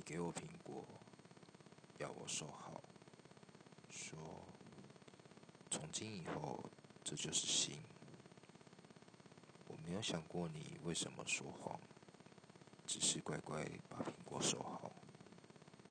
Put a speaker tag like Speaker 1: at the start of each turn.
Speaker 1: 你给我苹果要我说好。说从今以后这就是心。我没有想过你为什么说谎只是乖乖把苹果收好。